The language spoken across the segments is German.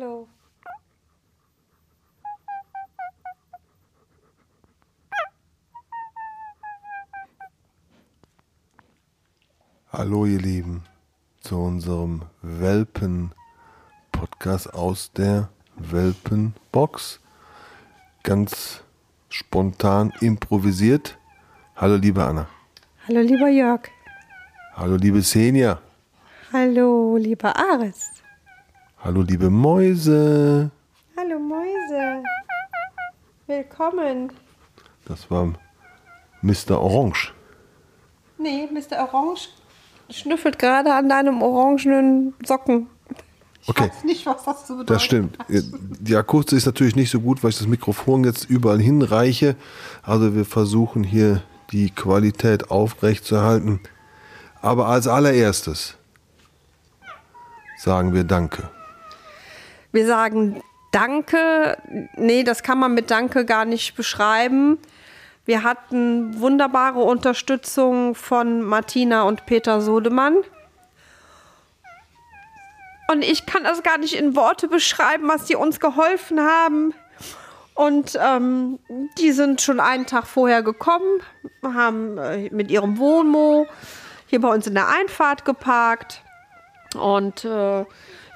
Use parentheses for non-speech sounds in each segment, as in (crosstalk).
Hallo. Hallo ihr Lieben zu unserem Welpen-Podcast aus der Welpenbox. Ganz spontan improvisiert. Hallo liebe Anna. Hallo, lieber Jörg. Hallo liebe Senja. Hallo, lieber Aris. Hallo liebe Mäuse. Hallo, Mäuse. Willkommen. Das war Mr. Orange. Nee, Mr. Orange schnüffelt gerade an deinem orangenen Socken. Ich Okay. weiß nicht, was das so bedeutet. Das stimmt. Die Akustik ist natürlich nicht so gut, weil ich das Mikrofon jetzt überall hinreiche. Also wir versuchen hier die Qualität aufrechtzuerhalten. Aber als allererstes sagen wir Danke. Wir sagen Danke. Nee, das kann man mit Danke gar nicht beschreiben. Wir hatten wunderbare Unterstützung von Martina und Peter Sodemann. Und ich kann das gar nicht in Worte beschreiben, was die uns geholfen haben. Und ähm, die sind schon einen Tag vorher gekommen, haben äh, mit ihrem Wohnmo hier bei uns in der Einfahrt geparkt. Und äh,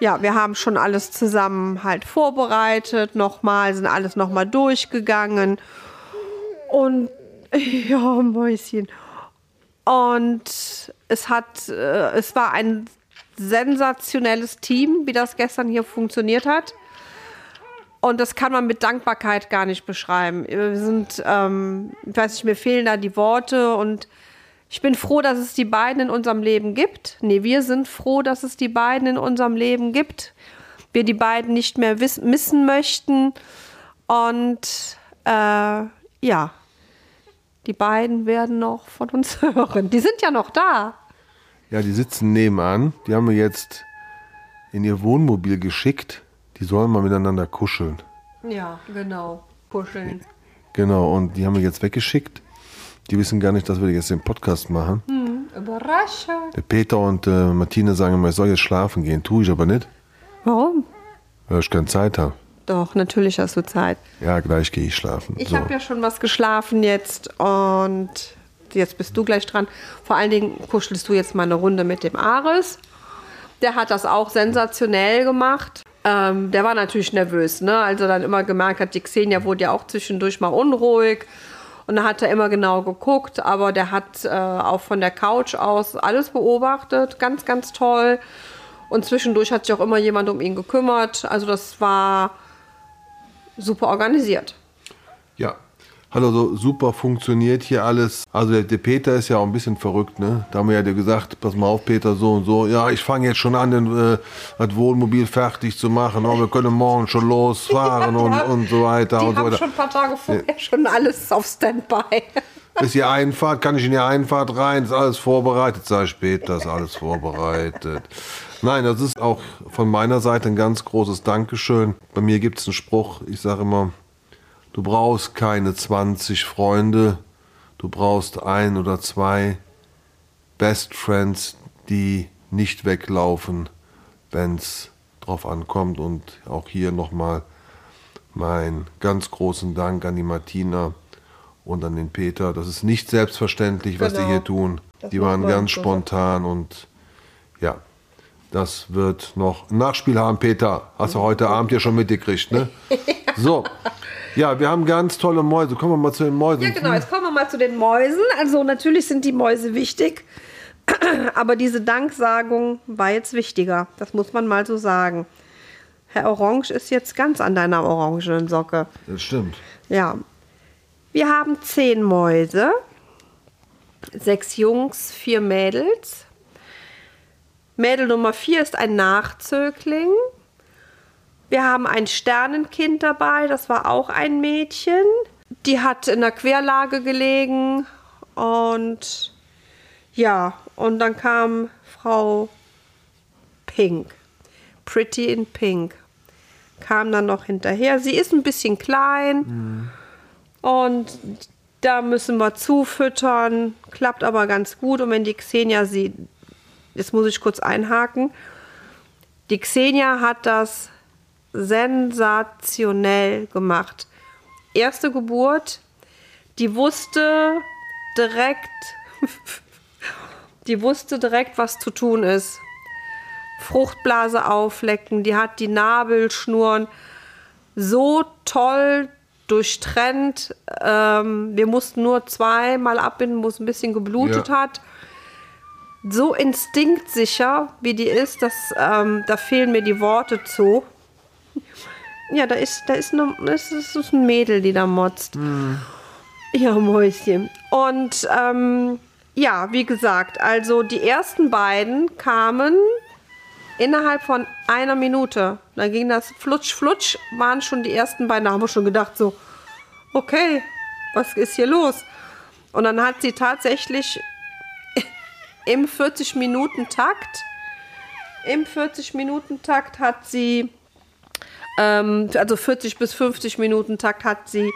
ja, wir haben schon alles zusammen halt vorbereitet, nochmal, sind alles nochmal durchgegangen. Und (laughs) ja, Mäuschen. Und es hat, äh, es war ein sensationelles Team, wie das gestern hier funktioniert hat. Und das kann man mit Dankbarkeit gar nicht beschreiben. Wir sind, ähm, ich weiß nicht, mir fehlen da die Worte und ich bin froh, dass es die beiden in unserem Leben gibt. Nee, wir sind froh, dass es die beiden in unserem Leben gibt. Wir die beiden nicht mehr wiss- missen möchten. Und äh, ja, die beiden werden noch von uns (laughs) hören. Die sind ja noch da. Ja, die sitzen nebenan. Die haben wir jetzt in ihr Wohnmobil geschickt. Die sollen mal miteinander kuscheln. Ja, genau. Kuscheln. Genau, und die haben wir jetzt weggeschickt. Die wissen gar nicht, dass wir jetzt den Podcast machen. Überraschung. Der Peter und äh, Martina sagen immer, ich soll jetzt schlafen gehen. Tue ich aber nicht, Warum? weil ich keine Zeit habe. Doch, natürlich hast du Zeit. Ja, gleich gehe ich schlafen. Ich so. habe ja schon was geschlafen jetzt und jetzt bist du gleich dran. Vor allen Dingen kuschelst du jetzt mal eine Runde mit dem Aris. Der hat das auch sensationell gemacht. Ähm, der war natürlich nervös, ne? Als er dann immer gemerkt hat, die Xenia wurde ja auch zwischendurch mal unruhig. Und da hat er immer genau geguckt, aber der hat äh, auch von der Couch aus alles beobachtet. Ganz, ganz toll. Und zwischendurch hat sich auch immer jemand um ihn gekümmert. Also das war super organisiert. Ja. Hallo, so super funktioniert hier alles. Also der, der Peter ist ja auch ein bisschen verrückt, ne? Da haben wir ja dir gesagt, pass mal auf, Peter, so und so. Ja, ich fange jetzt schon an, den, äh, das Wohnmobil fertig zu machen. Oh, wir können morgen schon losfahren (laughs) und, und so weiter Die und so haben weiter. schon ein paar Tage vorher schon alles auf Standby. (laughs) Ist die Einfahrt, kann ich in die Einfahrt rein, ist alles vorbereitet, sei später, ist alles vorbereitet. Nein, das ist auch von meiner Seite ein ganz großes Dankeschön. Bei mir gibt es einen Spruch, ich sage immer, du brauchst keine 20 Freunde, du brauchst ein oder zwei Best Friends, die nicht weglaufen, wenn es drauf ankommt. Und auch hier nochmal meinen ganz großen Dank an die Martina und an den Peter. Das ist nicht selbstverständlich, was die Genau. hier tun. Das die waren ganz spontan und ja, das wird noch ein Nachspiel haben, Peter. Hast du heute Abend ja schon mitgekriegt, ne? (laughs) So. Ja, wir haben ganz tolle Mäuse. Kommen wir mal zu den Mäusen. Ja, genau. Jetzt kommen wir mal zu den Mäusen. Also natürlich sind die Mäuse wichtig, (clears throat) aber diese Danksagung war jetzt wichtiger. Das muss man mal so sagen. Herr Orange ist jetzt ganz an deiner orangenen Socke. Das stimmt. Ja. Wir haben zehn Mäuse, sechs Jungs, vier Mädels. Mädel Nummer vier ist ein Nachzögling. Wir haben ein Sternenkind dabei, das war auch ein Mädchen. Die hat in der Querlage gelegen und ja, und dann kam Frau Pink, Pretty in Pink, kam dann noch hinterher. Sie ist ein bisschen klein und da müssen wir zufüttern, klappt aber ganz gut. Und wenn die Xenia sie, jetzt muss ich kurz einhaken, die Xenia hat das sensationell gemacht. Erste Geburt, die wusste direkt, (laughs) die wusste direkt, was zu tun ist. Fruchtblase auflecken, die hat die Nabelschnuren so toll durchtrennt. Ähm, wir mussten nur zweimal abbinden, wo es ein bisschen geblutet Ja. hat. So instinktsicher, wie die ist, dass, ähm, da fehlen mir die Worte zu. Ja, da ist, da ist, eine, das ist ein Mädel, die da motzt. Ja, Mäuschen. Und ähm, ja, wie gesagt, also die ersten beiden kamen innerhalb von einer Minute. Dann ging das flutsch, flutsch, waren schon die ersten beiden. Da haben wir schon gedacht, so, okay, was ist hier los? Und dann hat sie tatsächlich (laughs) im 40-Minuten-Takt, im 40-Minuten-Takt hat sie, ähm, also 40 bis 50 Minuten Takt hat sie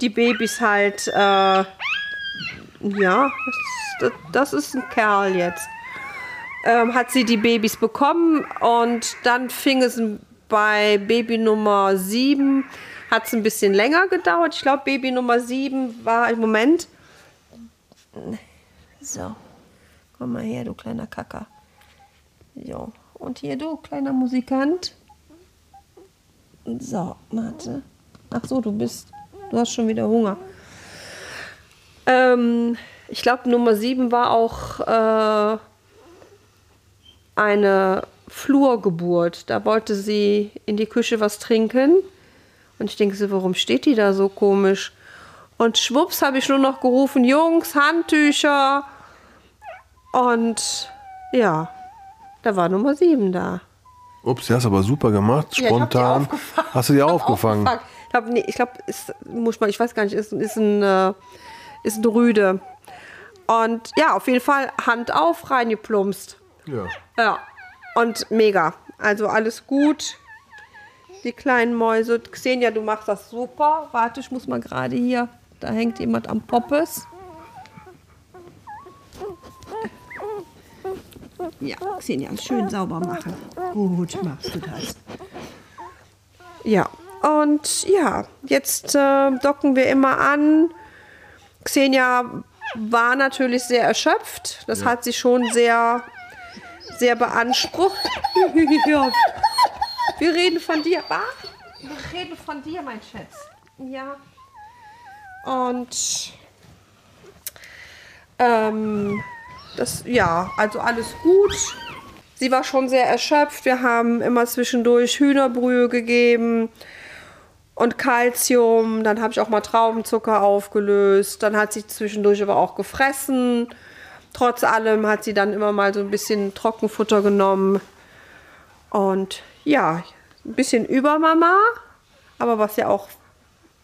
die Babys halt, äh, ja, das, das, ist ein Kerl jetzt ähm, hat sie die Babys bekommen und dann fing es bei Baby Nummer 7, hat es ein bisschen länger gedauert. Ich glaube, Baby Nummer 7 war im Moment. So, komm mal her, du kleiner Kacker. So, und hier du, kleiner Musikant. So, warte. Ach so, du bist, du hast schon wieder Hunger. Ähm, ich glaube, Nummer 7 war auch äh, eine Flurgeburt. Da wollte sie in die Küche was trinken. Und ich denke so, warum steht die da so komisch? Und schwupps habe ich nur noch gerufen, Jungs, Handtücher. Und ja, da war Nummer 7 da. Ups, die hast aber super gemacht, Ja, spontan. aufgefangen. hast du die (laughs) aufgefangen? Ich glaube, nee, ich, glaub, ist, muss man, ich weiß gar nicht, ist, ist, ein, äh, ist ein Rüde. Und ja, auf jeden Fall Hand auf, reingeplumpst. Ja. Ja, und mega. Also alles gut. Die kleinen Mäuse. Xenia, du machst das super. Warte, ich muss mal gerade hier. Da hängt jemand am Poppes. Ja, Xenia, schön sauber machen. Gut machst du das. Ja, und ja, jetzt äh, docken wir immer an. Xenia war natürlich sehr erschöpft. Das hat sie schon sehr, sehr beansprucht. ja. (laughs) Wir reden von dir. Ah, wir reden von dir, mein Schatz. Ja. Und ähm, das, ja, also alles gut. Sie war schon sehr erschöpft. Wir haben immer zwischendurch Hühnerbrühe gegeben und Kalzium. Dann habe ich auch mal Traubenzucker aufgelöst. Dann hat sie zwischendurch aber auch gefressen. Trotz allem hat sie dann immer mal so ein bisschen Trockenfutter genommen. Und ja, ein bisschen über Mama, aber was ja auch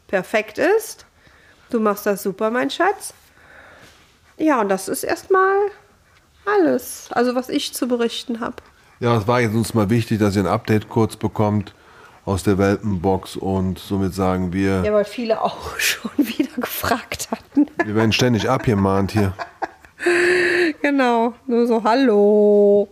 perfekt ist. Du machst das super, mein Schatz. Ja, und das ist erstmal alles, also was ich zu berichten habe. Ja, es war jetzt uns mal wichtig, dass ihr ein Update kurz bekommt aus der Welpenbox und somit sagen wir, Ja, weil viele auch (laughs) schon wieder gefragt hatten. wir werden ständig abgemahnt hier. (laughs) genau, nur so, hallo,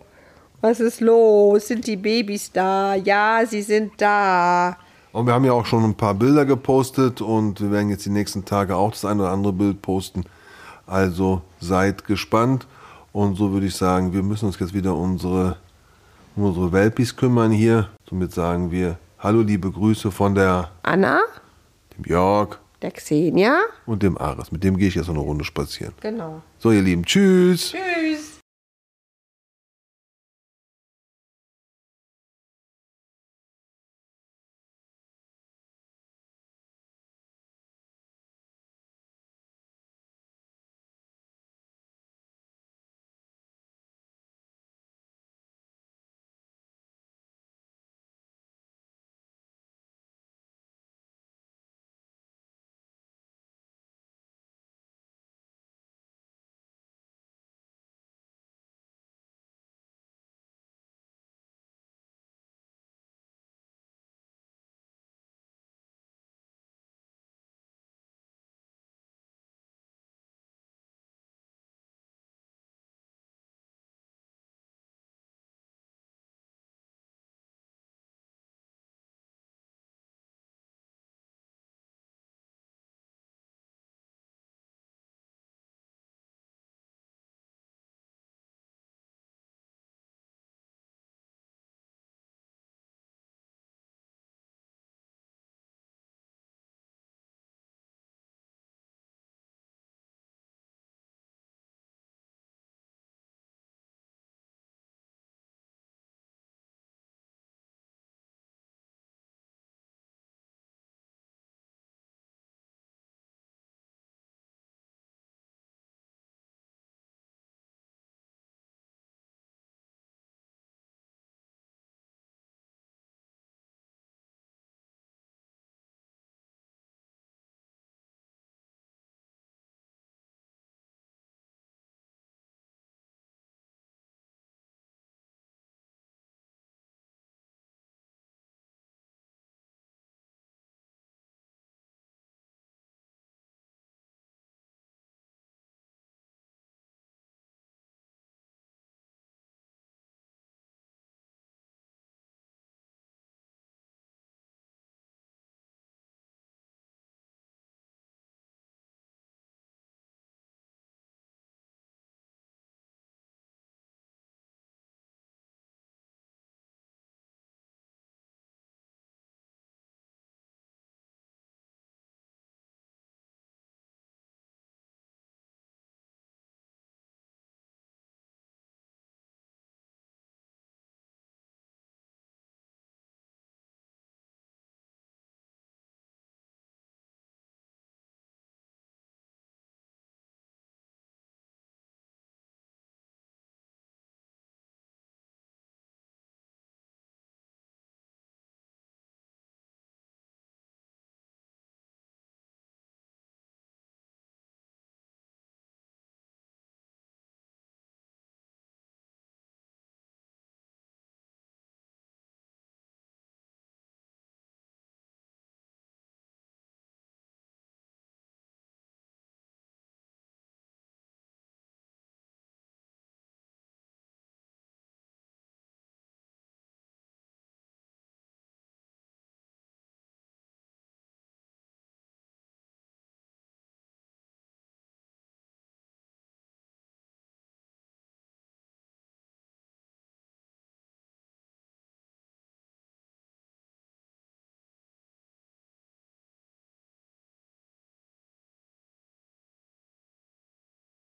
was ist los? Sind die Babys da? Ja, sie sind da. Und wir haben ja auch schon ein paar Bilder gepostet und wir werden jetzt die nächsten Tage auch das ein oder andere Bild posten. Also seid gespannt. Und so würde ich sagen, wir müssen uns jetzt wieder unsere, um unsere Welpis kümmern hier. Somit sagen wir Hallo, liebe Grüße von der, Anna, dem Jörg der Xenia. und dem Ares. Mit dem gehe ich jetzt noch eine Runde spazieren. Genau. So, ihr Lieben, tschüss. Tschüss.